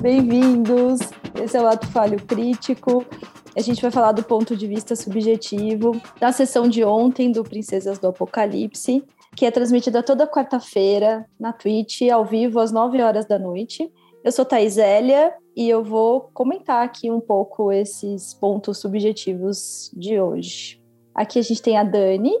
Bem-vindos. Esse é o Ato Falho Crítico. A gente vai falar do ponto de vista subjetivo da sessão de ontem do Princesas do Apocalipse, que é transmitida toda quarta-feira na Twitch, ao vivo, às 9 horas da noite. Eu sou Thais Elia e eu vou comentar aqui um pouco esses pontos subjetivos de hoje. Aqui a gente tem a Dani.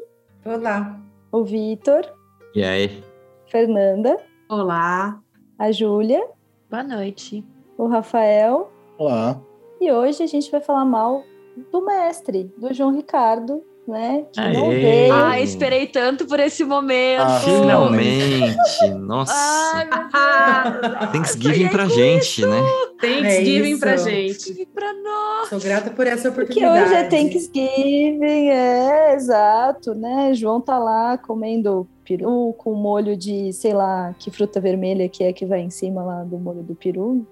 Olá. O Vitor. E aí? Fernanda. Olá. A Júlia. Boa noite. O Rafael. Olá. E hoje a gente vai falar mal do mestre, do João Ricardo, né? Que Aê. não veio. Ah, esperei tanto por esse momento. Ah, Finalmente! Nossa! Ai, meu Deus. Thanksgiving pra gente, né? Thanksgiving É pra gente. Pra nós. Sou grata por essa Porque oportunidade. hoje é Thanksgiving, é, exato, né? João tá lá comendo peru com molho de, sei lá, que fruta vermelha que é que vai em cima lá do molho do peru.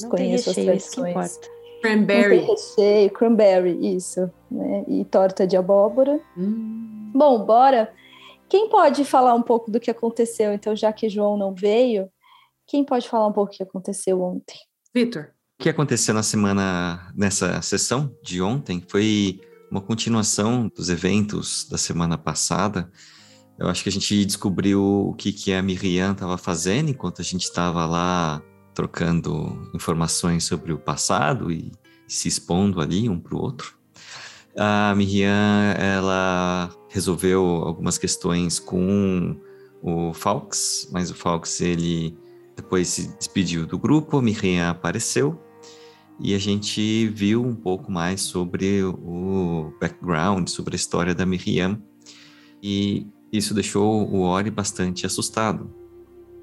Não as recheio, isso que tradições. Não Cranberry. tem recheio, cranberry, isso, né? E torta de abóbora. Hum. Bom, bora. Quem pode falar um pouco do que aconteceu, então, já que João não veio? Quem pode falar um pouco do que aconteceu ontem? Vitor. O que aconteceu na semana, nessa sessão de ontem, foi uma continuação dos eventos da semana passada. Eu acho que a gente descobriu o que, que a Miriam estava fazendo enquanto a gente estava lá trocando informações sobre o passado e se expondo ali um para o outro. A Miriam, ela resolveu algumas questões com o Falks, mas o Falks, ele depois se despediu do grupo, a Miriam apareceu e a gente viu um pouco mais sobre o background, sobre a história da Miriam e isso deixou o Ori bastante assustado,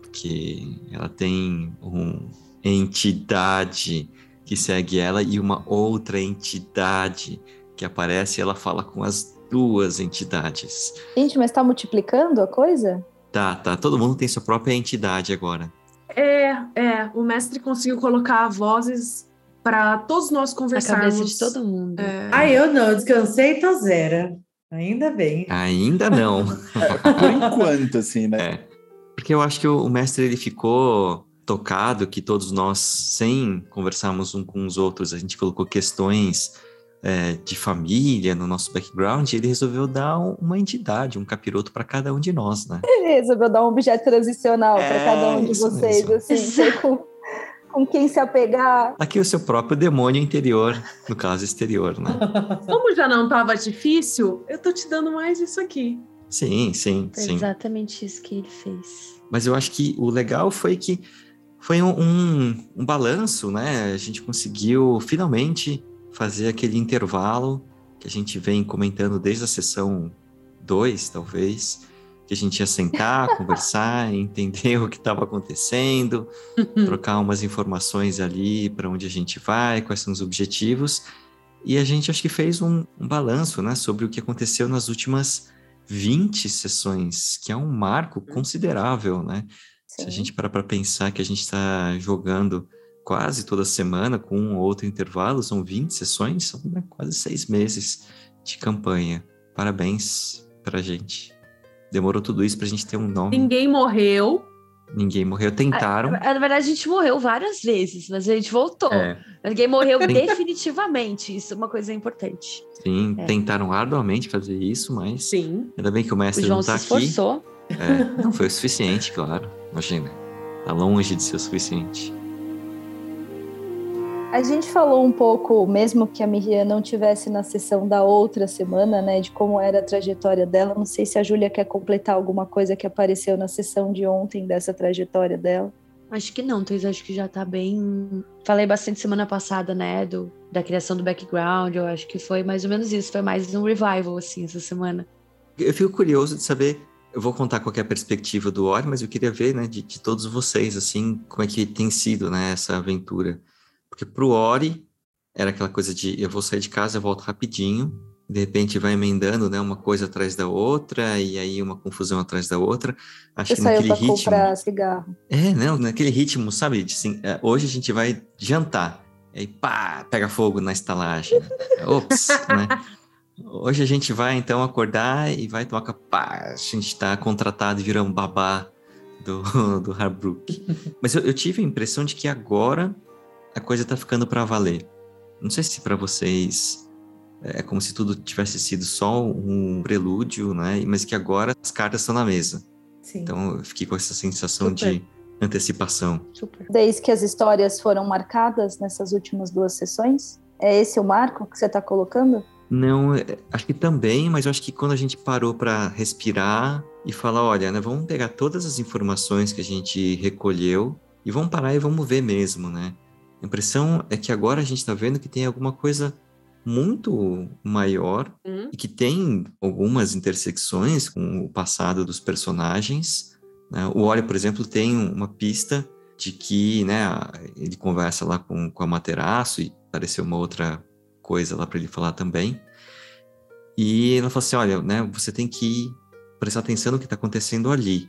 porque ela tem uma entidade que segue ela e uma outra entidade que aparece e ela fala com as duas entidades. Gente, mas tá multiplicando a coisa? Tá, tá, todo mundo tem sua própria entidade agora. É, é. O mestre conseguiu colocar vozes para todos nós conversarmos. cabeça de todo mundo. É, Ah, eu não, eu descansei e tô zero. Ainda bem. Ainda não. Por enquanto, assim, né? É. Porque eu acho que o, mestre ele ficou tocado que todos nós, sem conversarmos um com os outros, a gente colocou questões é, de família no nosso background, e ele resolveu dar um- uma entidade, um capiroto para cada um de nós, né? Ele resolveu dar um objeto transicional para É, cada um de vocês, mesmo. assim, com, com quem se apegar. Aqui o seu próprio demônio interior, no caso exterior, né? Como já não estava difícil, eu tô te dando mais isso aqui. Sim, sim, Foi sim. exatamente isso que ele fez. Mas eu acho que o legal foi que foi um, um, um balanço, né? A gente conseguiu finalmente fazer aquele intervalo que a gente vem comentando desde a sessão 2, talvez, que a gente ia sentar, conversar, entender o que estava acontecendo, trocar umas informações ali para onde a gente vai, quais são os objetivos. E a gente acho que fez um, um balanço, né, sobre o que aconteceu nas últimas 20 sessões, que é um marco considerável, né? Se a Sim. gente parar para pensar que a gente está jogando quase toda semana com um ou outro intervalo, são 20 sessões, são né, quase seis meses de campanha. Parabéns pra gente. Demorou tudo isso pra gente ter um nome. Ninguém morreu. Ninguém morreu. Tentaram. Na verdade, a gente morreu várias vezes, mas a gente voltou. É, Ninguém morreu definitivamente. Isso é uma coisa importante. sim, É. tentaram arduamente fazer isso, mas Sim. ainda bem que o O mestre João não se tá aqui. esforçou. É, não foi o suficiente, claro. Imagina. Tá longe de ser o suficiente. A gente falou um pouco, mesmo que a Miriam não tivesse na sessão da outra semana, né, de como era a trajetória dela. Não sei se a Júlia quer completar alguma coisa que apareceu na sessão de ontem dessa trajetória dela. Acho que não, Thais, acho que já tá bem. Falei bastante semana passada, né? Do, da criação do background. Eu acho que foi mais ou menos isso. Foi mais um revival, assim, essa semana. Eu fico curioso de saber. Eu vou contar qual é a perspectiva do Ori, mas eu queria ver, né, de, de todos vocês, assim, como é que tem sido, né, essa aventura. Porque pro Ori, era aquela coisa de eu vou sair de casa, eu volto rapidinho, de repente vai emendando, né, uma coisa atrás da outra, e aí uma confusão atrás da outra. Acho que naquele ritmo. comprar cigarro. É, não, naquele ritmo, sabe? Assim, é, hoje a gente vai jantar. Aí, pá, pega fogo na estalagem. Ops, né? Hoje a gente vai, então, acordar e vai tomar pá, a gente tá contratado e vira um babá do, do Harbrook. Mas eu, eu tive a impressão de que agora a coisa tá ficando para valer. Não sei se para vocês é como se tudo tivesse sido só um prelúdio, né? Mas que agora as cartas estão na mesa. Sim. Então eu fiquei com essa sensação Super. de antecipação. Super. Desde que as histórias foram marcadas nessas últimas duas sessões? É esse o marco que você está colocando? Não, é- acho que também, mas eu acho que quando a gente parou para respirar e falar, olha, né, vamos pegar todas as informações que a gente recolheu e vamos parar e vamos ver mesmo, né? A impressão é que agora a gente está vendo que tem alguma coisa muito maior Hum? e que tem algumas intersecções com o passado dos personagens. né? O Ori, por exemplo, tem uma pista de que né, ele conversa lá com, com a Materaço e apareceu uma outra coisa lá para ele falar também. E ela fala assim: olha, né, você tem que prestar atenção no que está acontecendo ali,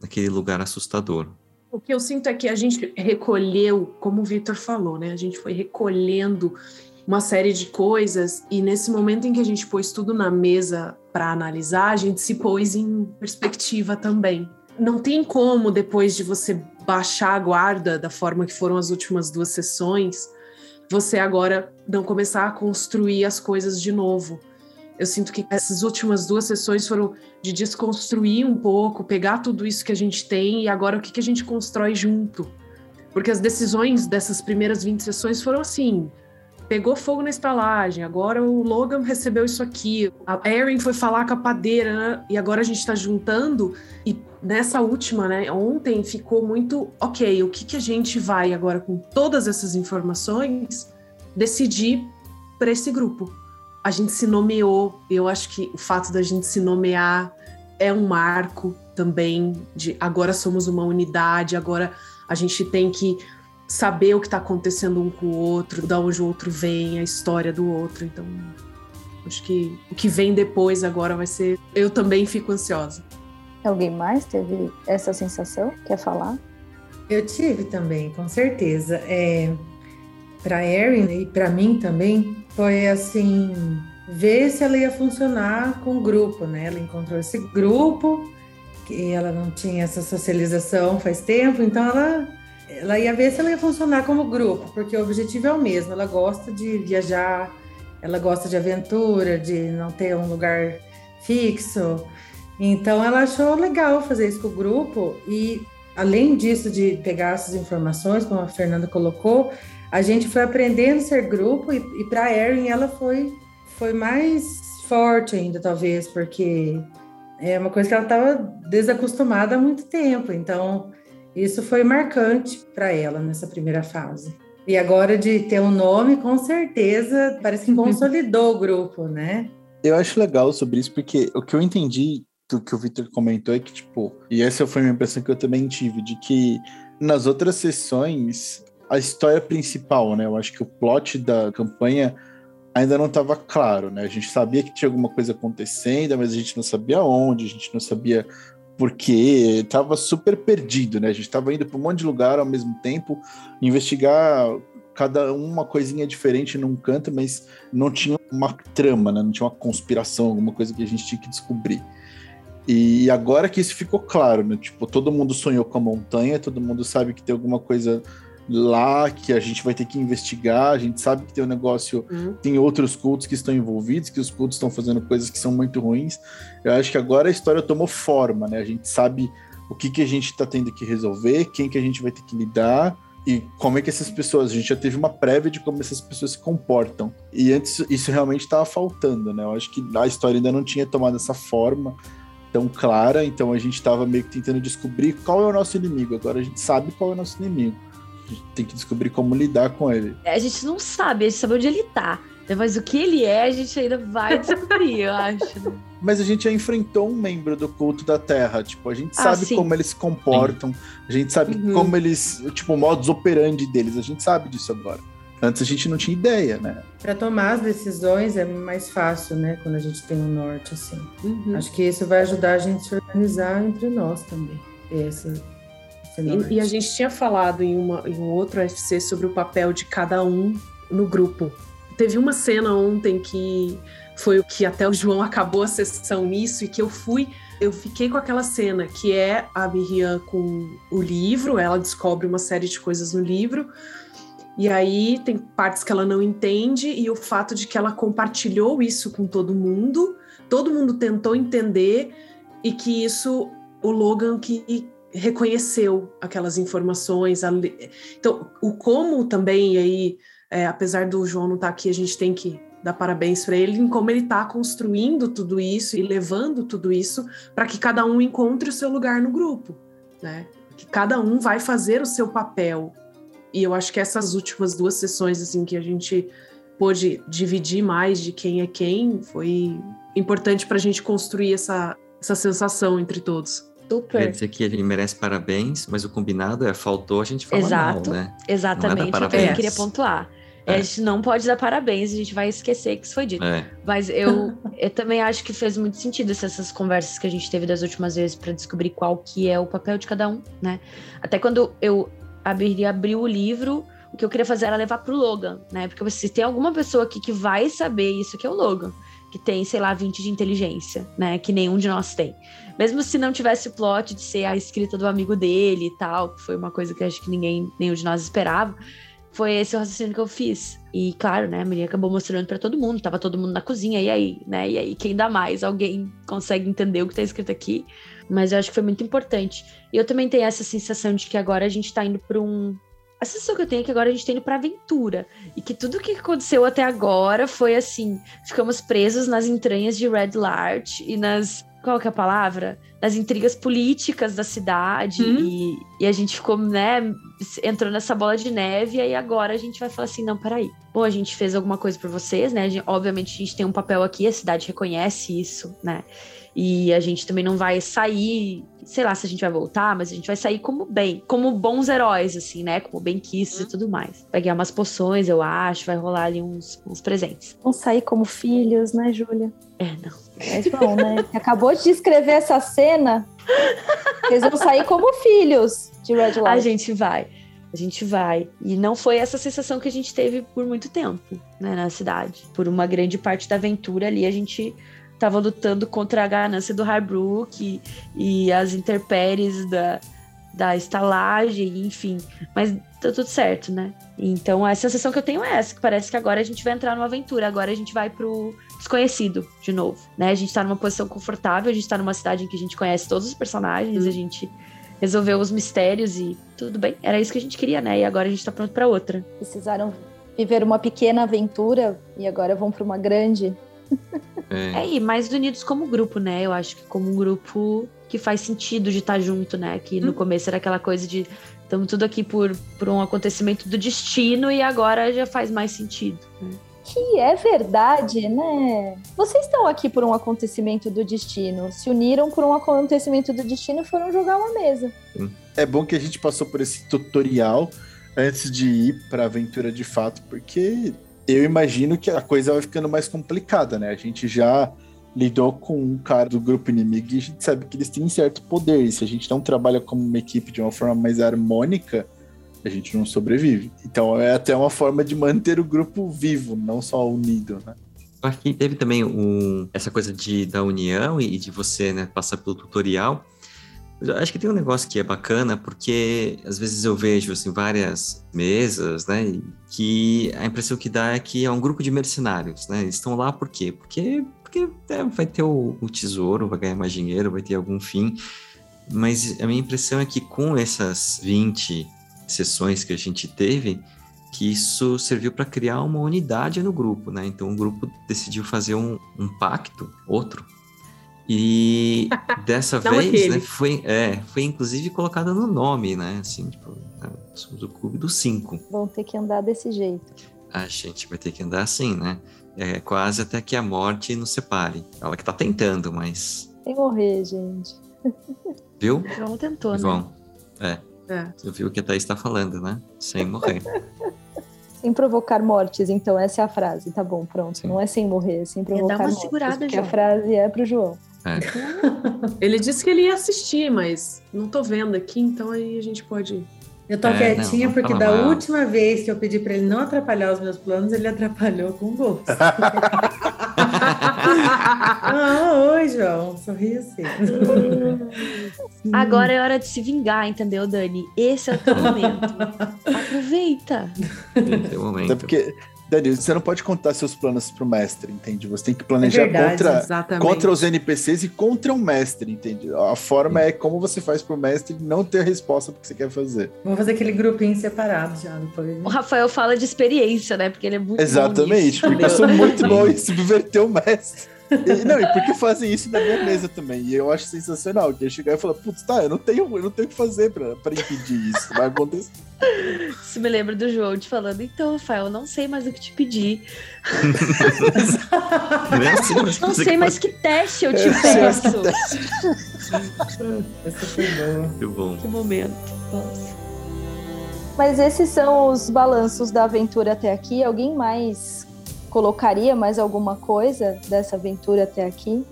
naquele lugar assustador. O que eu sinto é que a gente recolheu, como o Victor falou, né? A gente foi recolhendo uma série de coisas e nesse momento em que a gente pôs tudo na mesa para analisar, a gente se pôs em perspectiva também. Não tem como depois de você baixar a guarda da forma que foram as últimas duas sessões, você agora não começar a construir as coisas de novo. Eu sinto que essas últimas duas sessões foram de desconstruir um pouco, pegar tudo isso que a gente tem e agora o que, que a gente constrói junto. Porque as decisões dessas primeiras 20 sessões foram assim: pegou fogo na estalagem, agora o Logan recebeu isso aqui, a Erin foi falar com a padeira, né? e agora a gente está juntando. E nessa última, né, ontem ficou muito ok, o que, que a gente vai agora com todas essas informações decidir para esse grupo? A gente se nomeou, eu acho que o fato da gente se nomear é um marco também de agora somos uma unidade, agora a gente tem que saber o que está acontecendo um com o outro, da onde o outro vem, a história do outro. Então, acho que o que vem depois agora vai ser. Eu também fico ansiosa. Alguém mais teve essa sensação? Quer falar? Eu tive também, com certeza. É, para Erin e para mim também foi assim ver se ela ia funcionar com o grupo, né? Ela encontrou esse grupo que ela não tinha essa socialização faz tempo, então ela ela ia ver se ela ia funcionar como grupo, porque o objetivo é o mesmo. Ela gosta de viajar, ela gosta de aventura, de não ter um lugar fixo. Então ela achou legal fazer isso com o grupo e além disso de pegar essas informações, como a Fernanda colocou, a gente foi aprendendo a ser grupo e, e para Erin ela foi foi mais forte ainda talvez porque é uma coisa que ela estava desacostumada há muito tempo. Então isso foi marcante para ela nessa primeira fase. E agora de ter um nome, com certeza, parece que consolidou o grupo, né? Eu acho legal sobre isso, porque o que eu entendi do que o Victor comentou é que, tipo, e essa foi uma impressão que eu também tive, de que nas outras sessões, a história principal, né? Eu acho que o plot da campanha ainda não estava claro, né? A gente sabia que tinha alguma coisa acontecendo, mas a gente não sabia onde, a gente não sabia por quê, estava super perdido, né? A gente estava indo para um monte de lugar ao mesmo tempo, investigar cada uma coisinha diferente num canto, mas não tinha uma trama, né? Não tinha uma conspiração, alguma coisa que a gente tinha que descobrir. E agora que isso ficou claro, né? Tipo, todo mundo sonhou com a montanha, todo mundo sabe que tem alguma coisa lá que a gente vai ter que investigar, a gente sabe que tem um negócio, Uhum. tem outros cultos que estão envolvidos, que os cultos estão fazendo coisas que são muito ruins. Eu acho que agora a história tomou forma, né? A gente sabe o que, que a gente está tendo que resolver, quem que a gente vai ter que lidar e como é que essas pessoas, a gente já teve uma prévia de como essas pessoas se comportam. E antes isso realmente estava faltando, né? Eu acho que a história ainda não tinha tomado essa forma tão clara, então a gente estava meio que tentando descobrir qual é o nosso inimigo. Agora a gente sabe qual é o nosso inimigo. A gente tem que descobrir como lidar com ele. A gente não sabe, a gente sabe onde ele tá. Mas o que ele é, a gente ainda vai descobrir, eu acho. né? Mas a gente já enfrentou um membro do culto da Terra. Tipo, a gente Ah, sabe sim. como eles se comportam, a gente sabe Uhum. como eles, tipo, o modus operandi deles, a gente sabe disso agora. Antes a gente não tinha ideia, né? Para tomar as decisões é mais fácil, né? Quando a gente tem um norte assim. Uhum. Acho que isso vai ajudar a gente a se organizar entre nós também. Essa. E, e a gente tinha falado em, uma, em um outro UFC sobre o papel de cada um no grupo. Teve uma cena ontem que foi o que até o João acabou a sessão nisso e que eu fui. Eu fiquei com aquela cena que é a Miriam com o livro, ela descobre uma série de coisas no livro. E aí tem partes que ela não entende, e o fato de que ela compartilhou isso com todo mundo, todo mundo tentou entender, e que isso o Logan que reconheceu aquelas informações. Então, o como também aí, é, apesar do João não estar tá aqui, a gente tem que dar parabéns para ele em como ele está construindo tudo isso e levando tudo isso para que cada um encontre o seu lugar no grupo, né? Que cada um vai fazer o seu papel. E eu acho que essas últimas duas sessões assim que a gente pôde dividir mais de quem é quem foi importante para a gente construir essa, essa sensação entre todos. Super. Quer dizer que ele merece parabéns, mas o combinado é faltou a gente falar Exato, mal, né? Exatamente, é o que eu queria pontuar. É. A gente não pode dar parabéns, a gente vai esquecer que isso foi dito. É. Mas eu, eu também acho que fez muito sentido essas conversas que a gente teve das últimas vezes para descobrir qual que é o papel de cada um, né? Até quando eu abri, abri o livro, o que eu queria fazer era levar pro Logan, né? Porque se tem alguma pessoa aqui que vai saber isso, que é o Logan que tem, sei lá, 20 de inteligência, né? Que nenhum de nós tem. Mesmo se não tivesse o plot de ser a escrita do amigo dele e tal, que foi uma coisa que acho que ninguém, nenhum de nós esperava, foi esse o raciocínio que eu fiz. E claro, né, a Maria acabou mostrando para todo mundo, tava todo mundo na cozinha, e aí, né? E aí, quem dá mais? Alguém consegue entender o que tá escrito aqui? Mas eu acho que foi muito importante. E eu também tenho essa sensação de que agora a gente tá indo para um a sensação que eu tenho é que agora a gente tá indo pra aventura. E que tudo que aconteceu até agora foi assim: ficamos presos nas entranhas de Red Lart e nas. Qual que é a palavra? Nas intrigas políticas da cidade. Hum. E, e, a gente ficou, né? Entrou nessa bola de neve. E aí agora a gente vai falar assim: não, peraí. Bom, a gente fez alguma coisa para vocês, né? A gente, obviamente a gente tem um papel aqui, a cidade reconhece isso, né? E a gente também não vai sair, sei lá se a gente vai voltar, mas a gente vai sair como bem, como bons heróis, assim, né? Como benquistas uhum. e tudo mais. Vai ganhar umas poções, eu acho, vai rolar ali uns, uns presentes. Vão sair como filhos, né, Júlia? É, não. Mas bom, né? Acabou de descrever essa cena. Eles vão sair como filhos de Red Light. A gente vai. A gente vai. E não foi essa sensação que a gente teve por muito tempo, né, na cidade. Por uma grande parte da aventura ali, a gente estava lutando contra a ganância do Harbrook e, e as intempéries da, da estalagem, enfim. Mas tá tudo certo, né? Então a sensação que eu tenho é essa, que parece que agora a gente vai entrar numa aventura, agora a gente vai pro desconhecido de novo, né? A gente tá numa posição confortável, a gente tá numa cidade em que a gente conhece todos os personagens, uhum. a gente resolveu os mistérios e tudo bem, era isso que a gente queria, né? E agora a gente tá pronto para outra. Precisaram viver uma pequena aventura e agora vão para uma grande. É. é, e mais unidos como grupo, né? Eu acho que como um grupo que faz sentido de estar junto, né? Que no hum. começo era aquela coisa de estamos tudo aqui por, por um acontecimento do destino e agora já faz mais sentido. Né? Que é verdade, né? Vocês estão aqui por um acontecimento do destino, se uniram por um acontecimento do destino e foram jogar uma mesa. É bom que a gente passou por esse tutorial antes de ir para a aventura de fato, porque eu imagino que a coisa vai ficando mais complicada, né? A gente já lidou com um cara do grupo inimigo e a gente sabe que eles têm certo poder. E se a gente não trabalha como uma equipe de uma forma mais harmônica, a gente não sobrevive. Então é até uma forma de manter o grupo vivo, não só unido, né? Acho que teve também um, essa coisa de, da união e de você né, passar pelo tutorial acho que tem um negócio que é bacana, porque às vezes eu vejo assim, várias mesas, né? Que a impressão que dá é que é um grupo de mercenários, né? Eles estão lá por quê? Porque, porque é, vai ter o, o, tesouro, vai ganhar mais dinheiro, vai ter algum fim. Mas a minha impressão é que com essas 20 sessões que a gente teve, que isso serviu para criar uma unidade no grupo, né? Então o grupo decidiu fazer um, um pacto, outro, e dessa vez, né, foi, é, foi inclusive colocada no nome, né? Assim, tipo, né, somos o clube dos cinco. Vão ter que andar desse jeito. A gente vai ter que andar assim, né? É, quase até que a morte nos separe. Ela que tá tentando, mas. Sem morrer, gente. Viu? João tentou, João. né? É. é. Você viu o que a Thaís tá falando, né? Sem morrer. sem provocar mortes, então essa é a frase. Tá bom, pronto. Sim. Não é sem morrer, é sem provocar mortes. Dá uma mortes, segurada, porque João. a frase é pro João. É. Ele disse que ele ia assistir, mas não tô vendo aqui, então aí a gente pode. Eu tô é, quietinha não, porque da mal. última vez que eu pedi para ele não atrapalhar os meus planos, ele atrapalhou com gosto. ah, oi, João. Sorri assim. Agora é hora de se vingar, entendeu, Dani? Esse é o teu momento. Aproveita. Esse é o momento. Até porque Dani, você não pode contar seus planos pro mestre, entende? Você tem que planejar é verdade, contra, contra os NPCs e contra o mestre, entende? A forma Sim. é como você faz pro mestre não ter a resposta do que você quer fazer. Vamos fazer aquele grupinho separado já depois. O Rafael fala de experiência, né? Porque ele é muito Exatamente, bom porque eu sou muito bom em subverter o mestre. E, não, e porque fazem isso na minha mesa também. E eu acho sensacional. Que eu chegar e falar, putz, tá, eu não tenho, eu não tenho o que fazer pra, pra impedir isso. Vai acontecer. Isso me lembra do João te falando, então, Rafael, eu não sei mais o que te pedir. não, assim, não sei mais que teste eu te peço. Essa foi boa. Que bom. Que momento. Nossa. Mas esses são os balanços da aventura até aqui. Alguém mais colocaria mais alguma coisa dessa aventura até aqui?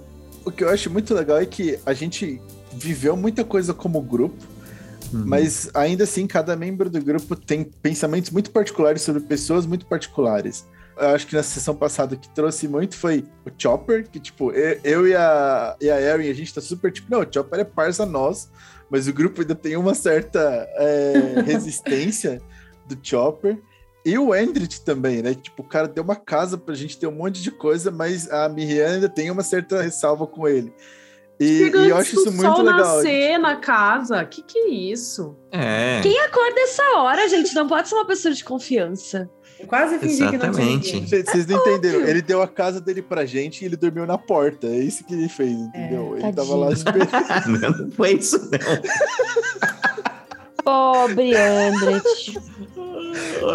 O que eu acho muito legal é que a gente viveu muita coisa como grupo, uhum. mas ainda assim cada membro do grupo tem pensamentos muito particulares sobre pessoas muito particulares. Eu acho que na sessão passada o que trouxe muito foi o Chopper, que tipo, eu e a, e a Erin, a gente tá super tipo, não, o Chopper é parça nós, mas o grupo ainda tem uma certa é, resistência do Chopper. E o Endrit também, né? Tipo, o cara deu uma casa pra gente ter um monte de coisa, mas a Miriam ainda tem uma certa ressalva com ele. E, e eu acho isso muito sol legal. nascer na casa, que que é isso? É. Quem acorda essa hora, gente? Não pode ser uma pessoa de confiança. Eu quase fingi Exatamente. que não tinha Vocês não entenderam. Ele deu a casa dele pra gente e ele dormiu na porta. É isso que ele fez, entendeu? É, ele tava lá esperando. não, não foi isso, não. Pobre Andret.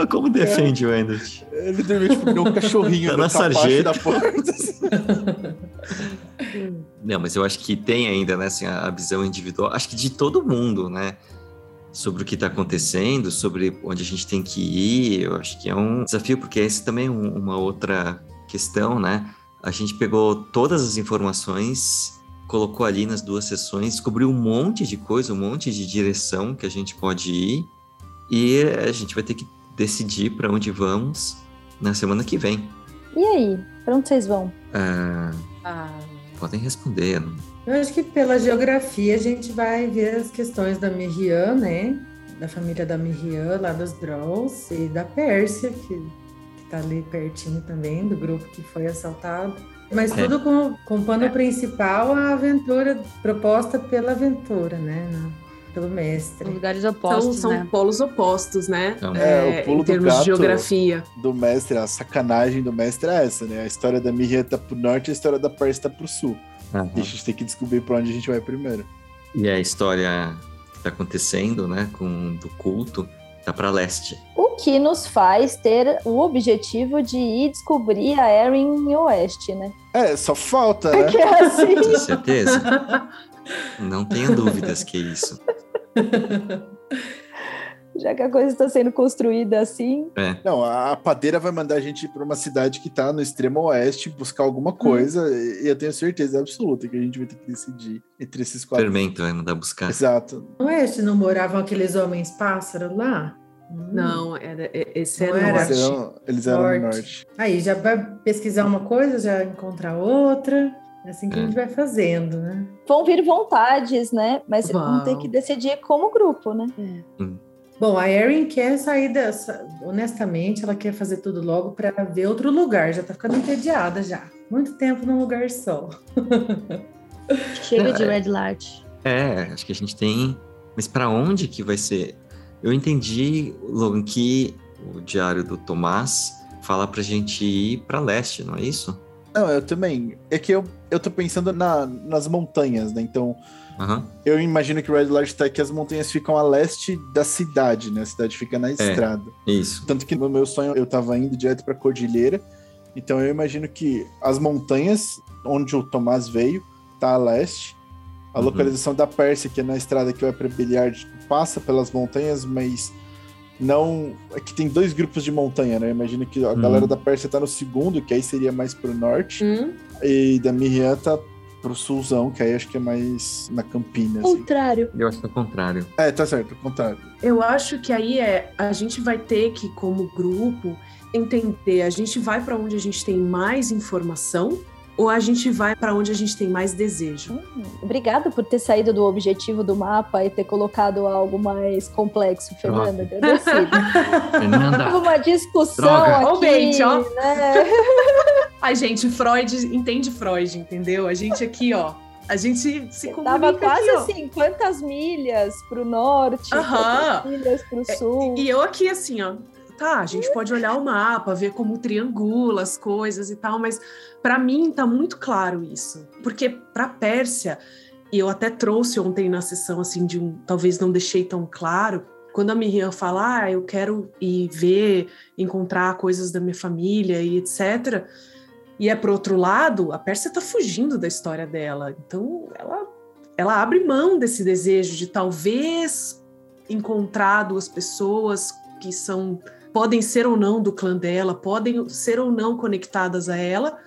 Como defende o Andret? Ele dormiu tipo um cachorrinho tá na sarjeta da porta. Não, mas eu acho que tem ainda, né, assim, a visão individual, acho que de todo mundo, né, sobre o que está acontecendo, sobre onde a gente tem que ir, eu acho que é um desafio, porque esse também é um, uma outra questão, né, a gente pegou todas as informações colocou ali nas duas sessões, descobriu um monte de coisa, um monte de direção que a gente pode ir e a gente vai ter que decidir para onde vamos na semana que vem. E aí, para onde vocês vão? Ah, ah. Podem responder. Eu acho que pela geografia a gente vai ver as questões da Miriam, né? Da família da Miriam, lá dos Drolls, e da Pérsia, que, está ali pertinho também, do grupo que foi assaltado. Mas é. tudo com, com pano é. principal a aventura proposta pela aventura, né? Pelo mestre. São lugares opostos, são, né? são polos opostos, né? Então, é, é, em termos de geografia. Do mestre, a sacanagem do mestre é essa, né? A história da Miriam tá pro norte e a história da Pérsia tá pro sul. Uhum. E a gente tem que descobrir para onde a gente vai primeiro. E a história que tá acontecendo, né, com do culto, tá para leste. O que nos faz ter o objetivo de ir descobrir a Erin em oeste, né? É, só falta, né? É assim. Com certeza. Não tenha dúvidas que é isso. Já que a coisa está sendo construída assim. É. Não, a padeira vai mandar a gente para uma cidade que está no extremo oeste buscar alguma coisa, hum. e eu tenho certeza absoluta que a gente vai ter que decidir entre esses quatro. Fermento vai mandar buscar. Exato. No oeste não moravam aqueles homens pássaros lá? Hum. Não, era, esse era, era. Eles eram, eles eram norte. no norte. Aí já vai pesquisar uma coisa, já encontrar outra. É assim que é. a gente vai fazendo, né? Vão vir vontades, né? Mas vão ter que decidir como grupo, né? É. Hum. Bom, a Erin quer sair dessa. Honestamente, ela quer fazer tudo logo para ver outro lugar. Já tá ficando entediada já. Muito tempo num lugar só. Chega de Red Light. É, acho que a gente tem. Mas para onde que vai ser? Eu entendi, Logan, que o diário do Tomás fala pra gente ir para leste, não é isso? Não, eu também. É que eu, eu tô pensando na, nas montanhas, né? Então, uhum. eu imagino que o Red Light tá que as montanhas ficam a leste da cidade, né? A cidade fica na é, estrada. É, isso. Tanto que no meu sonho eu tava indo direto pra Cordilheira. Então eu imagino que as montanhas onde o Tomás veio tá a leste. A uhum. localização da Pérsia, que é na estrada que vai para Bilhard, passa pelas montanhas, mas não. É que tem dois grupos de montanha, né? Imagina que a uhum. galera da Pérsia tá no segundo, que aí seria mais pro norte, uhum. e da Miriam tá pro sulzão, que aí acho que é mais na Campina. Assim. Contrário. Eu acho que é o contrário. É, tá certo, o contrário. Eu acho que aí é. A gente vai ter que, como grupo, entender. A gente vai para onde a gente tem mais informação ou a gente vai para onde a gente tem mais desejo. Hum, obrigada por ter saído do objetivo do mapa e ter colocado algo mais complexo, Fernanda. Agradecida. Fernanda. uma discussão Droga. aqui. Ô, Bente, ó. Né? A gente, Freud entende Freud, entendeu? A gente aqui, ó. A gente se comunica Tava quase aqui, assim, quantas milhas para o norte, quantas milhas para o é, sul. E eu aqui assim, ó, tá, a gente pode olhar o mapa, ver como triangula as coisas e tal, mas para mim tá muito claro isso. Porque para Pérsia, e eu até trouxe ontem na sessão assim de um, talvez não deixei tão claro, quando a Miriam fala, ah, eu quero ir ver, encontrar coisas da minha família e etc. E é pro outro lado, a Pérsia tá fugindo da história dela. Então, ela ela abre mão desse desejo de talvez encontrar duas pessoas que são podem ser ou não do clã dela, podem ser ou não conectadas a ela,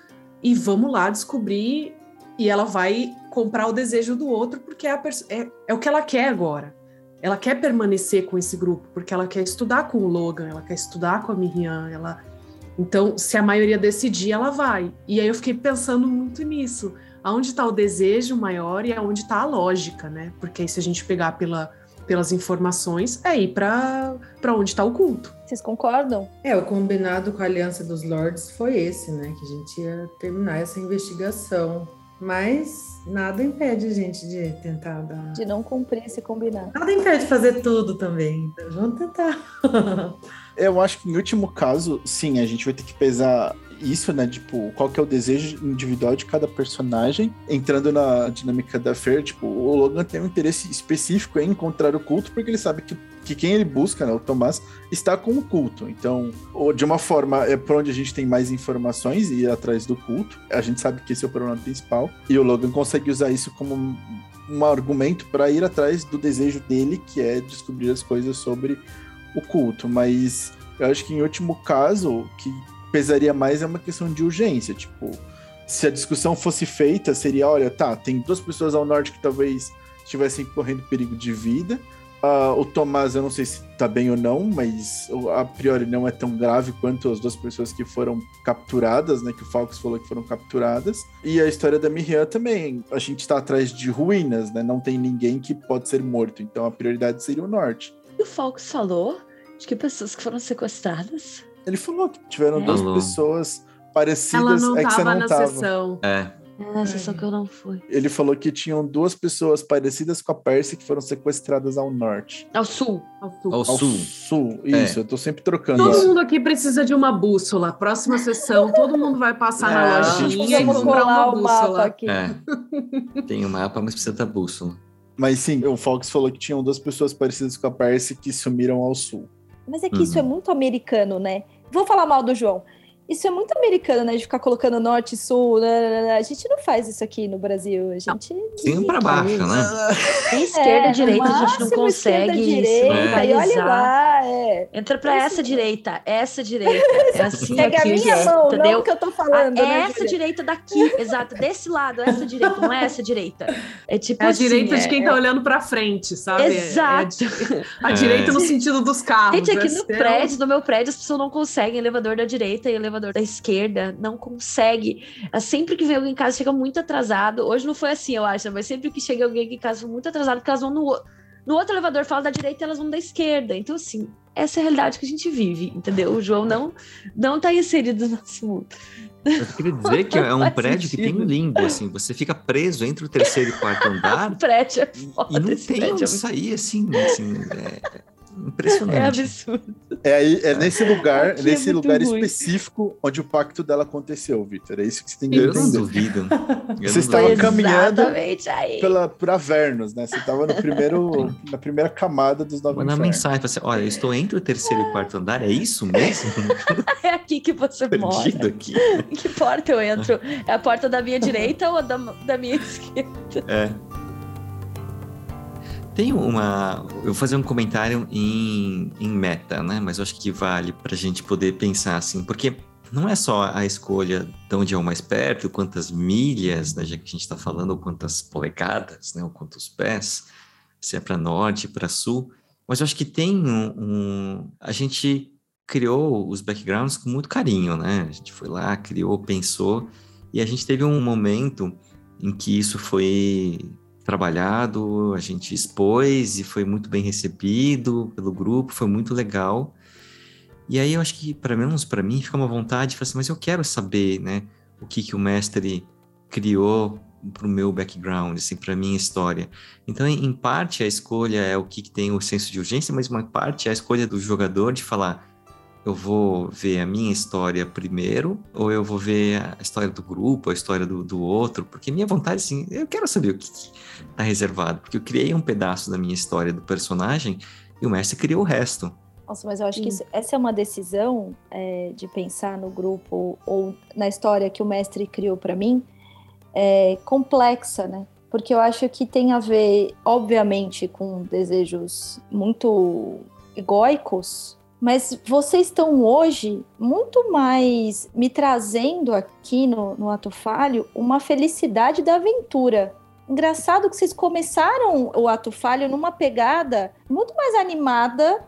e vamos lá descobrir. E ela vai comprar o desejo do outro, porque é, é, é o que ela quer agora. Ela quer permanecer com esse grupo, porque ela quer estudar com o Logan, ela quer estudar com a Miriam, ela. Então, se a maioria decidir, ela vai. E aí eu fiquei pensando muito nisso. Aonde está o desejo maior e aonde está a lógica, né? Porque aí, se a gente pegar pela, pelas informações, é ir para onde está o culto. Vocês concordam? É, o combinado com a Aliança dos Lords foi esse, né? Que a gente ia terminar essa investigação. Mas nada impede a gente de tentar dar. De não cumprir esse combinado. Nada impede de fazer tudo também. Então vamos tentar. Eu acho que em último caso, sim, a gente vai ter que pesar isso, né? Tipo, qual que é o desejo individual de cada personagem. Entrando na dinâmica da Fer, tipo, o Logan tem um interesse específico em encontrar o culto, porque ele sabe que, que quem ele busca, né, o Tomás, está com o culto. Então, de uma forma, é por onde a gente tem mais informações e ir atrás do culto. A gente sabe que esse é o problema principal. E o Logan consegue usar isso como um, um argumento para ir atrás do desejo dele, que é descobrir as coisas sobre o culto. Mas eu acho que em último caso, que pesaria mais é uma questão de urgência. Tipo, se a discussão fosse feita, seria: olha, tá, tem duas pessoas ao norte que talvez estivessem correndo perigo de vida. Uh, o Tomás, eu não sei se tá bem ou não, mas a priori não é tão grave quanto as duas pessoas que foram capturadas, né? Que o Falcos falou que foram capturadas. E a história da Miriam também. A gente tá atrás de ruínas, né? Não tem ninguém que pode ser morto. Então a prioridade seria o norte. E o Falcos falou de que pessoas que foram sequestradas? Ele falou que tiveram é. duas pessoas parecidas. Ela não é que você não na tava. sessão. É. É na sessão que eu não fui. Ele falou que tinham duas pessoas parecidas com a Pérsia que foram sequestradas ao norte. Ao sul. Ao sul. Ao sul. sul. Isso, é. eu tô sempre trocando. Todo mundo aqui precisa de uma bússola. Próxima sessão, todo mundo vai passar é. na lojinha e comprar uma bússola. Aqui. É. Tem o um mapa, mas precisa da bússola. Mas sim, o Fox falou que tinham duas pessoas parecidas com a Pérsia que sumiram ao sul. Mas é que uhum. isso é muito americano, né? Vou falar mal do João. Isso é muito americano, né? De ficar colocando norte, sul. Né, né, né, a gente não faz isso aqui no Brasil. A gente. Sim, para baixo, né? Tem esquerda, é, direita, a gente não consegue direita, isso. É. E olha lá, é. Entra para essa direita, essa direita. É assim Pega aqui, a minha é, mão, entendeu? não que eu tô falando. É né, essa direita daqui, exato. Desse lado, essa direita, não é essa direita. É tipo é a assim, direita de quem tá olhando para frente, sabe? Exato. a, a direita no sentido dos carros. Gente, aqui no prédio, no meu prédio, as pessoas não conseguem elevador da direita e elevador da esquerda não consegue. Ah, sempre que vem alguém em casa, chega muito atrasado. Hoje não foi assim, eu acho, mas sempre que chega alguém aqui em casa, muito atrasado, porque elas vão no, no outro elevador, fala da direita e elas vão da esquerda. Então, assim, essa é a realidade que a gente vive, entendeu? O João não, não tá inserido no nosso mundo. Eu queria dizer que é um prédio sentido. que tem limbo, assim, você fica preso entre o terceiro e o quarto andar. o prédio é foda, e não tem onde é sair, assim, assim é, Impressionante. É absurdo. É, aí, é nesse lugar, é nesse lugar específico onde o pacto dela aconteceu, Vitor. É isso que você tem que entender. Eu não duvido. você estava caminhando pela, por Avernos, né? Você estava no primeiro, na primeira camada dos nove Manda mensagem para você, olha, eu estou entre o terceiro e o quarto andar, é isso mesmo? é aqui que você mora. Aqui. Em que porta eu entro? É a porta da minha direita ou da, da minha esquerda? É. Tem uma. Eu vou fazer um comentário em, em meta, né? Mas eu acho que vale para a gente poder pensar assim, porque não é só a escolha de onde é o mais perto, quantas milhas, né, já que a gente está falando, ou quantas polegadas, né, ou quantos pés, se é para norte, para sul, mas eu acho que tem um, um, A gente criou os backgrounds com muito carinho, né? A gente foi lá, criou, pensou, E a gente teve um momento em que isso foi trabalhado, a gente expôs e foi muito bem recebido pelo grupo, foi muito legal. E aí eu acho que, para menos para mim, fica uma vontade, assim, mas eu quero saber, né, o que que o mestre criou para o meu background, assim, para minha história. Então, em, parte, a escolha é o que, que tem o senso de urgência, mas uma parte é a escolha do jogador de falar, eu vou ver a minha história primeiro, ou eu vou ver a história do grupo, a história do, do outro, porque minha vontade, assim, eu quero saber o que está reservado, porque eu criei um pedaço da minha história do personagem e o mestre criou o resto. Nossa, mas eu acho que isso, essa é uma decisão é, de pensar no grupo ou na história que o mestre criou para mim, é, complexa, né? Porque eu acho que tem a ver, obviamente, com desejos muito egóicos, mas vocês estão hoje muito mais me trazendo aqui no, no Ato Falho uma felicidade da aventura. Engraçado que vocês começaram o Ato Falho numa pegada muito mais animada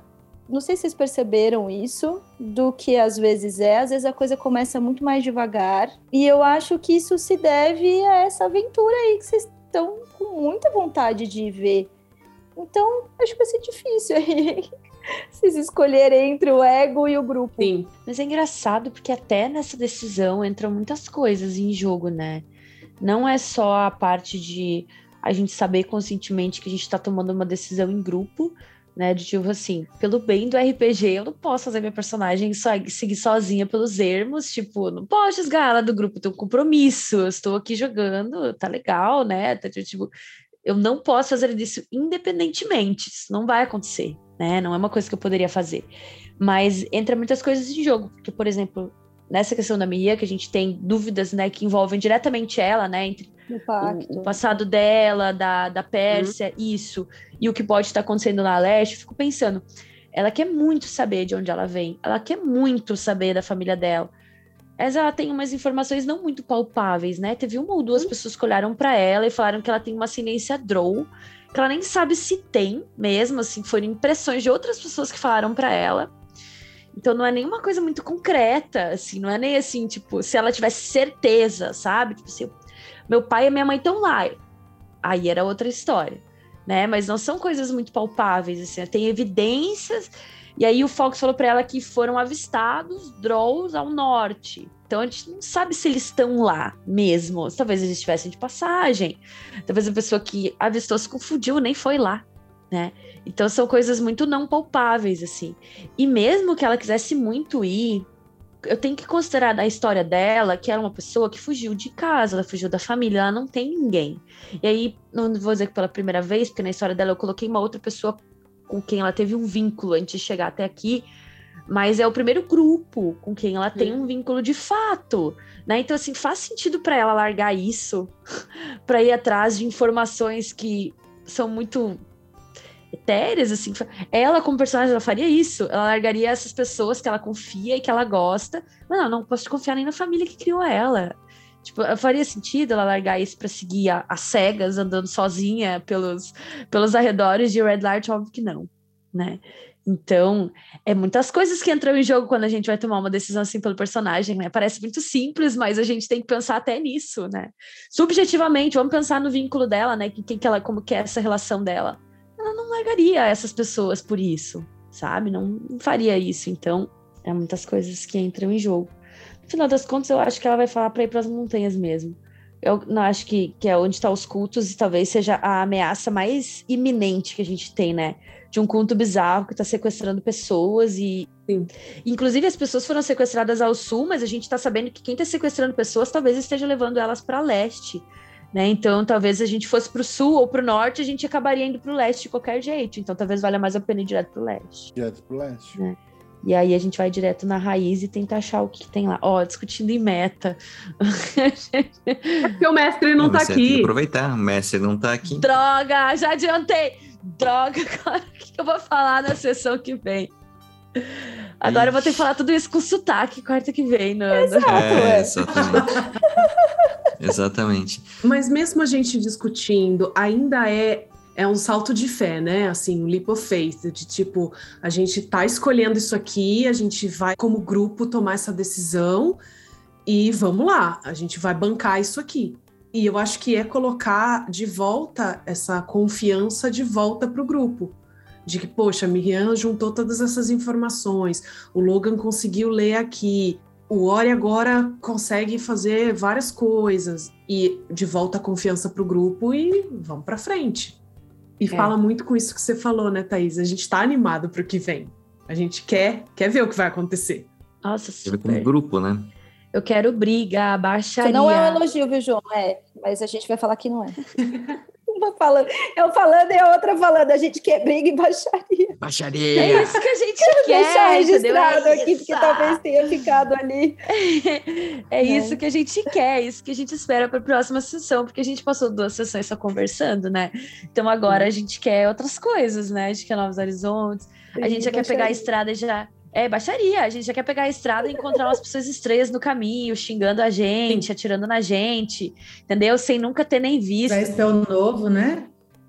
não sei se vocês perceberam isso, do que às vezes é. Às vezes a coisa começa muito mais devagar. E eu acho que isso se deve a essa aventura aí que vocês estão com muita vontade de ver. Então, acho que vai ser difícil aí. Vocês escolherem entre o ego e o grupo. Sim. Mas é engraçado porque até nessa decisão entram muitas coisas em jogo, né? Não é só a parte de a gente saber conscientemente que a gente está tomando uma decisão em grupo, né? De tipo assim, pelo bem do RPG, eu não posso fazer minha personagem só, seguir sozinha pelos ermos, tipo, não posso esgar ela do grupo, tenho um compromisso, eu estou aqui jogando, tá legal, né? Tá, tipo, eu não posso fazer isso independentemente, isso não vai acontecer, né? Não é uma coisa que eu poderia fazer. Mas entra muitas coisas em jogo, porque, por exemplo, nessa questão da Mia, que a gente tem dúvidas, né, que envolvem diretamente ela, né, entre o, o, passado dela, da, da Pérsia, uhum. isso, e o que pode estar acontecendo na leste, eu fico pensando, ela quer muito saber de onde ela vem, ela quer muito saber da família dela, mas ela tem umas informações não muito palpáveis, né? Teve uma ou duas uhum. pessoas que olharam para ela e falaram que ela tem uma ascendência Drow, que ela nem sabe se tem mesmo, assim, foram impressões de outras pessoas que falaram para ela. Então não é nenhuma coisa muito concreta, assim, não é nem assim, tipo, se ela tivesse certeza, sabe? Tipo, se meu pai e minha mãe estão lá. Aí era outra história, né? Mas não são coisas muito palpáveis, assim, tem evidências. E aí o Fox falou para ela que foram avistados Drolls ao norte. Então a gente não sabe se eles estão lá mesmo. Talvez eles estivessem de passagem. Talvez a pessoa que avistou se confundiu, nem foi lá, né? Então são coisas muito não palpáveis, assim. E mesmo que ela quisesse muito ir, eu tenho que considerar da história dela que era uma pessoa que fugiu de casa, ela fugiu da família, ela não tem ninguém. E aí, não vou dizer que pela primeira vez, porque na história dela eu coloquei uma outra pessoa com quem ela teve um vínculo antes de chegar até aqui, mas é o primeiro grupo com quem ela tem um vínculo de fato, né? Então assim, faz sentido para ela largar isso para ir atrás de informações que são muito etéreas, assim. Ela, como personagem, ela faria isso. Ela largaria essas pessoas que ela confia e que ela gosta. Mas não, não posso confiar nem na família que criou ela. Tipo, faria sentido ela largar isso para seguir as cegas, andando sozinha pelos, pelos arredores de Red Light? Óbvio que não, né? Então, é muitas coisas que entram em jogo quando a gente vai tomar uma decisão assim pelo personagem, né? Parece muito simples, mas a gente tem que pensar até nisso, né? Subjetivamente, vamos pensar no vínculo dela, né? Quem que ela, como que é essa relação dela ela não largaria essas pessoas por isso, sabe? Não, não faria isso. Então, é muitas coisas que entram em jogo. No final das contas, eu acho que ela vai falar para ir para as montanhas mesmo. Eu não acho que, que é onde estão tá os cultos e talvez seja a ameaça mais iminente que a gente tem, né? De um culto bizarro que está sequestrando pessoas e. Sim. Inclusive, as pessoas foram sequestradas ao sul, mas a gente está sabendo que quem está sequestrando pessoas talvez esteja levando elas para leste. Né? Então, talvez a gente fosse para o sul ou para o norte, a gente acabaria indo para o leste de qualquer jeito. Então, talvez valha mais a pena ir direto para o leste. Direto para o leste. Né? E aí a gente vai direto na raiz e tenta achar o que tem lá. Ó, oh, discutindo em meta. Porque o mestre não, não tá aqui. aproveitar, o mestre não tá aqui. Droga, já adiantei. Droga, agora o que eu vou falar na sessão que vem? Agora Ixi. eu vou ter que falar tudo isso com sotaque quarta que vem, Nando. Exato, é, exatamente. exatamente. Mas mesmo a gente discutindo, ainda é é um salto de fé, né? Assim, um leap of faith, de tipo, a gente tá escolhendo isso aqui, a gente vai como grupo tomar essa decisão e vamos lá, a gente vai bancar isso aqui. E eu acho que é colocar de volta essa confiança de volta para o grupo. De que, poxa, a Miriam juntou todas essas informações, o Logan conseguiu ler aqui, o Ori agora consegue fazer várias coisas. E de volta a confiança para o grupo e vamos para frente. E é. fala muito com isso que você falou, né, Thaís? A gente está animado para o que vem. A gente quer, quer ver o que vai acontecer. Nossa, super. Como grupo, né? Eu quero briga, baixaria. Isso não é um elogio, viu, João? É, mas a gente vai falar que não é. Uma falando, eu falando e a outra falando, a gente quer briga e baixaria. Baixaria! É isso que a gente quer, deixar registrado é aqui, porque talvez tenha ficado ali. É, é, isso que a gente quer, é isso que a gente espera para a próxima sessão, porque a gente passou duas sessões só conversando, né? Então agora a gente quer outras coisas, né? A gente quer novos horizontes, a gente já quer pegar a estrada e já é, baixaria. A gente já quer pegar a estrada e encontrar umas pessoas estranhas no caminho, xingando a gente, atirando na gente, entendeu? Sem nunca ter nem visto. Vai ser o novo, né?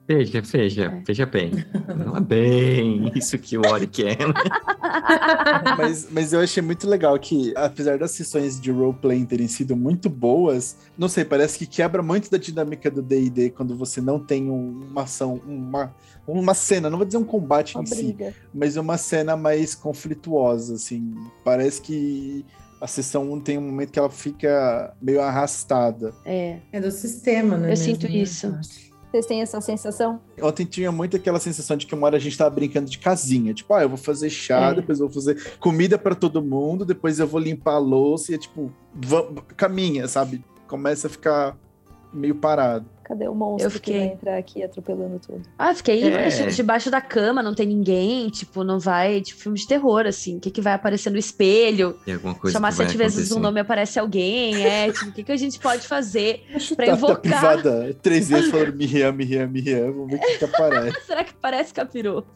Veja, veja, é. veja bem. Não é bem isso que o Ori quer. Né? mas, mas eu achei muito legal que, apesar das sessões de roleplay terem sido muito boas, não sei, parece que quebra muito da dinâmica do D&D quando você não tem uma ação, uma, uma cena, não vou dizer um combate uma em briga. si, mas uma cena mais conflituosa, assim. Parece que a sessão 1 tem um momento que ela fica meio arrastada. É. É do sistema, né? Eu mesmo, sinto né? isso. Vocês têm essa sensação? Ontem tinha muito aquela sensação de que uma hora a gente tava brincando de casinha. Tipo, ah, eu vou fazer chá, é. depois eu vou fazer comida para todo mundo, depois eu vou limpar a louça e é tipo, caminha, sabe? Começa a ficar meio parado. Cadê o monstro eu fiquei... que vai entrar aqui atropelando tudo? Ah, fiquei é. debaixo da cama, não tem ninguém, tipo, não vai, tipo, filme de terror, assim, o que que vai aparecer no espelho? Tem alguma coisa Chamar sete vezes um nome aparece alguém, é, tipo, o que que a gente pode fazer pra invocar? privada três vezes falando Miriam, Miriam, Miriam, vamos ver o que que aparece. Será que parece capiroto?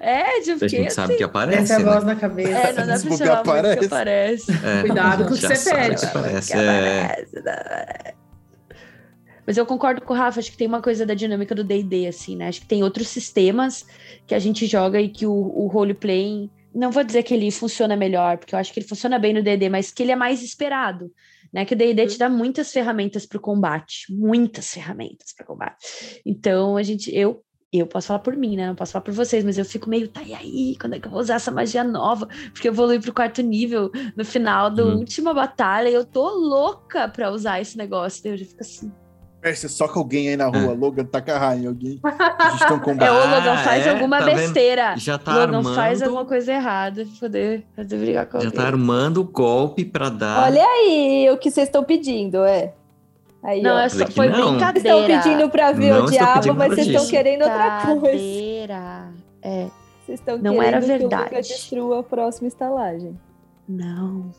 É, tipo, a gente assim, sabe que aparece. Essa é a voz né? na cabeça. É, não dá pra chamar aparece. que aparece. É, Cuidado com o que você pede. Aparece, é... Mas eu concordo com o Rafa, acho que tem uma coisa da dinâmica do D&D, assim, né? Acho que tem outros sistemas que a gente joga e que o, o roleplay, não vou dizer que ele funciona melhor, porque eu acho que ele funciona bem no D&D, mas que ele é mais esperado, né? Que o D&D te dá muitas ferramentas para o combate, muitas ferramentas para combate. Então, a gente, eu eu posso falar por mim, né? Não posso falar por vocês, mas eu fico meio, tá, e aí? Quando é que eu vou usar essa magia nova? Porque eu evolui pro quarto nível no final da uhum. última batalha e eu tô louca pra usar esse negócio. Daí eu já fico assim, você soca alguém aí na rua, é. Logan taca raio em alguém. Combate. É, o Logan faz ah, alguma tá besteira. Vendo? Já tá Logan armando... faz alguma coisa errada pra poder, poder brigar com Já alguém. tá armando o golpe pra dar. Olha aí o que vocês estão pedindo, é. Aí, não, é só, foi não. brincadeira. Vocês estão pedindo pra ver não o diabo, mas vocês estão querendo outra coisa. Brincadeira. É. Vocês estão não querendo era verdade. que o destrua a próxima estalagem. Não.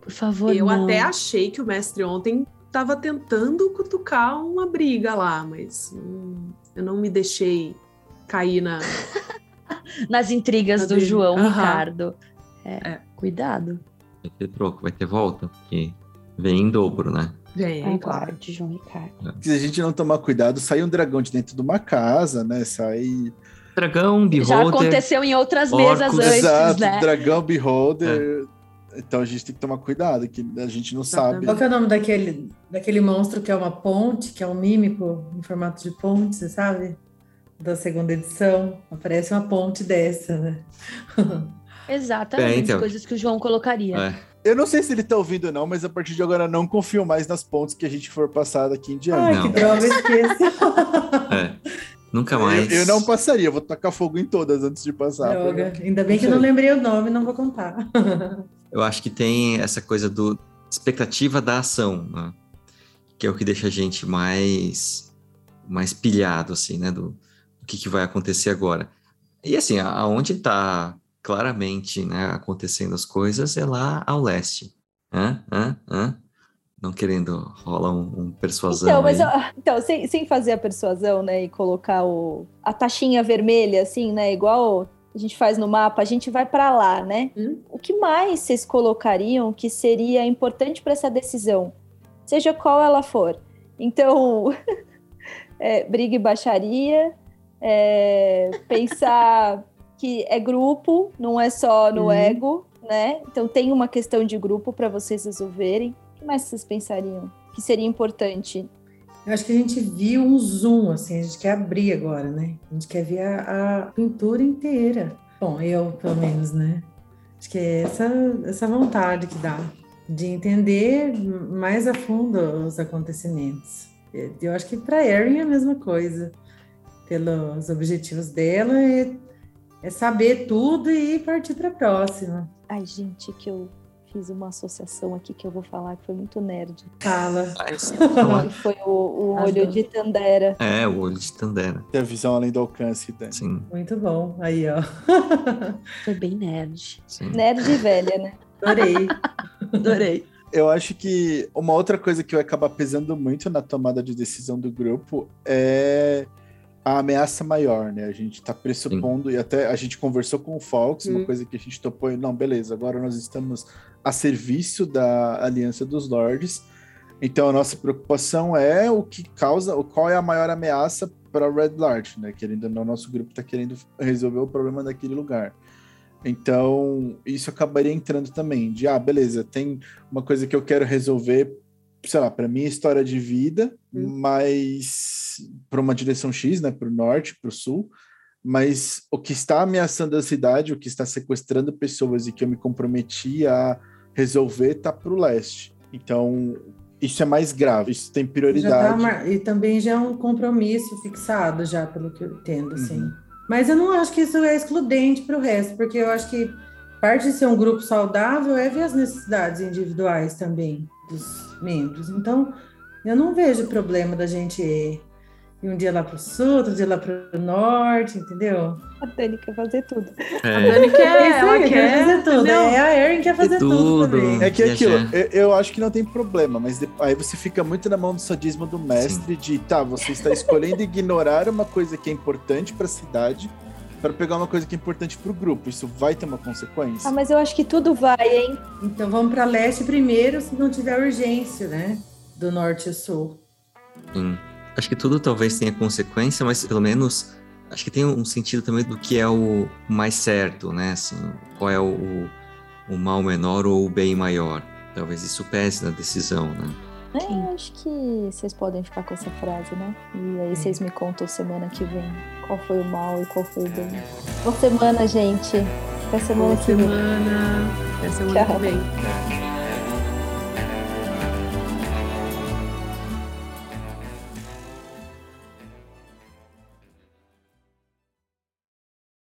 Por favor, Eu não. até achei que o mestre ontem estava tentando cutucar uma briga lá, mas hum, eu não me deixei cair na. Nas intrigas na do briga. João uhum. Ricardo. É, é. Cuidado. Vai ter troco, vai ter volta, porque vem em dobro, né? Vem, é, claro. De João Ricardo. É. Se a gente não tomar cuidado, sai um dragão de dentro de uma casa, né? Sai. Dragão, beholder. Já aconteceu em outras mesas antes, Exato, né? Dragão, beholder. É. Então a gente tem que tomar cuidado, que a gente não sabe. Qual é o nome daquele, daquele monstro que é uma ponte, que é um mímico em formato de ponte, você sabe? Da segunda edição. Aparece uma ponte dessa, né? Exatamente, é, então. coisas que o João colocaria. É. Eu não sei se ele tá ouvindo ou não, mas a partir de agora não confio mais nas pontes que a gente for passar daqui em diante. Ai, não. que droga, esqueça. é. Nunca mais. Eu, eu, não passaria, vou tacar fogo em todas antes de passar. Droga. Ainda bem que eu não lembrei o nome, não vou contar. eu acho que tem essa coisa do expectativa da ação, né? que é o que deixa a gente mais mais pilhado, assim, né? Do, do que, que vai acontecer agora. E assim, aonde está claramente né, acontecendo as coisas é lá ao leste. Hã? Hã? Hã? não querendo rolar um, um persuasão. Então, mas então sem, sem fazer a persuasão, né, e colocar o, a taxinha vermelha, assim, né, igual a gente faz no mapa, a gente vai para lá, né? Hum? O que mais vocês colocariam que seria importante para essa decisão, seja qual ela for? Então, é, briga e baixaria, é, pensar que é grupo, não é só no hum. ego, né? Então tem uma questão de grupo para vocês resolverem. O que mais vocês pensariam que seria importante? Eu acho que a gente viu um zoom, assim, a gente quer abrir agora, né? A gente quer ver a, a pintura inteira. Bom, eu, pelo menos, né? Acho que é essa, essa vontade que dá de entender mais a fundo os acontecimentos. Eu acho que para Erin é a mesma coisa. Pelos objetivos dela, é, é saber tudo e partir para a próxima. Ai, gente, que eu fiz uma associação aqui que eu vou falar que foi muito nerd. Fala. foi o, o olho de Tandera. É, o olho de Tandera. Tem a visão além do alcance, Dani. Sim. Muito bom. Aí, ó. Foi bem nerd. Sim. Nerd velha, né? Adorei. Adorei. Eu acho que uma outra coisa que vai acabar pesando muito na tomada de decisão do grupo é a ameaça maior, né? A gente tá pressupondo, Sim. e até a gente conversou com o Fox, hum. uma coisa que a gente topou, e não, beleza, agora nós estamos a serviço da Aliança dos Lords. Então a nossa preocupação é o que causa, qual é a maior ameaça para o Red Lord, né? Querendo o nosso grupo está querendo resolver o problema daquele lugar. Então, isso acabaria entrando também de, ah, beleza, tem uma coisa que eu quero resolver, sei lá, para minha história de vida, hum. mas para uma direção X, né, para o norte, para o sul, mas o que está ameaçando a cidade, o que está sequestrando pessoas e que eu me comprometi a resolver está para o leste. Então, isso é mais grave, isso tem prioridade. Tá, e também já é um compromisso fixado, já pelo que eu entendo, assim. Uhum. Mas eu não acho que isso é excludente para o resto, porque eu acho que parte de ser um grupo saudável é ver as necessidades individuais também dos membros. Então, eu não vejo problema da gente e um dia lá para o sul, outro dia lá para o norte, entendeu? A Dani quer fazer tudo. É. A Dani quer, ela aí, quer, fazer tudo. Entendeu? É, a Erin quer fazer tudo, tudo também. É que aquilo, eu, eu, acho que não tem problema, mas aí você fica muito na mão do sadismo do mestre Sim. de, tá, você está escolhendo ignorar uma coisa que é importante para a cidade para pegar uma coisa que é importante para o grupo. Isso vai ter uma consequência. Ah, mas eu acho que tudo vai, hein? Então vamos para leste primeiro, se não tiver urgência, né? Do norte e sul. Sim. Acho que tudo talvez tenha consequência, mas pelo menos acho que tem um sentido também do que é o mais certo, né? Assim, qual é o, o mal menor ou o bem maior. Talvez isso pese na decisão, né? É, acho que vocês podem ficar com essa frase, né? E aí vocês me contam semana que vem qual foi o mal e qual foi o bem. Boa semana, gente. Até semana Boa que semana. vem. Até semana Tchau. que vem.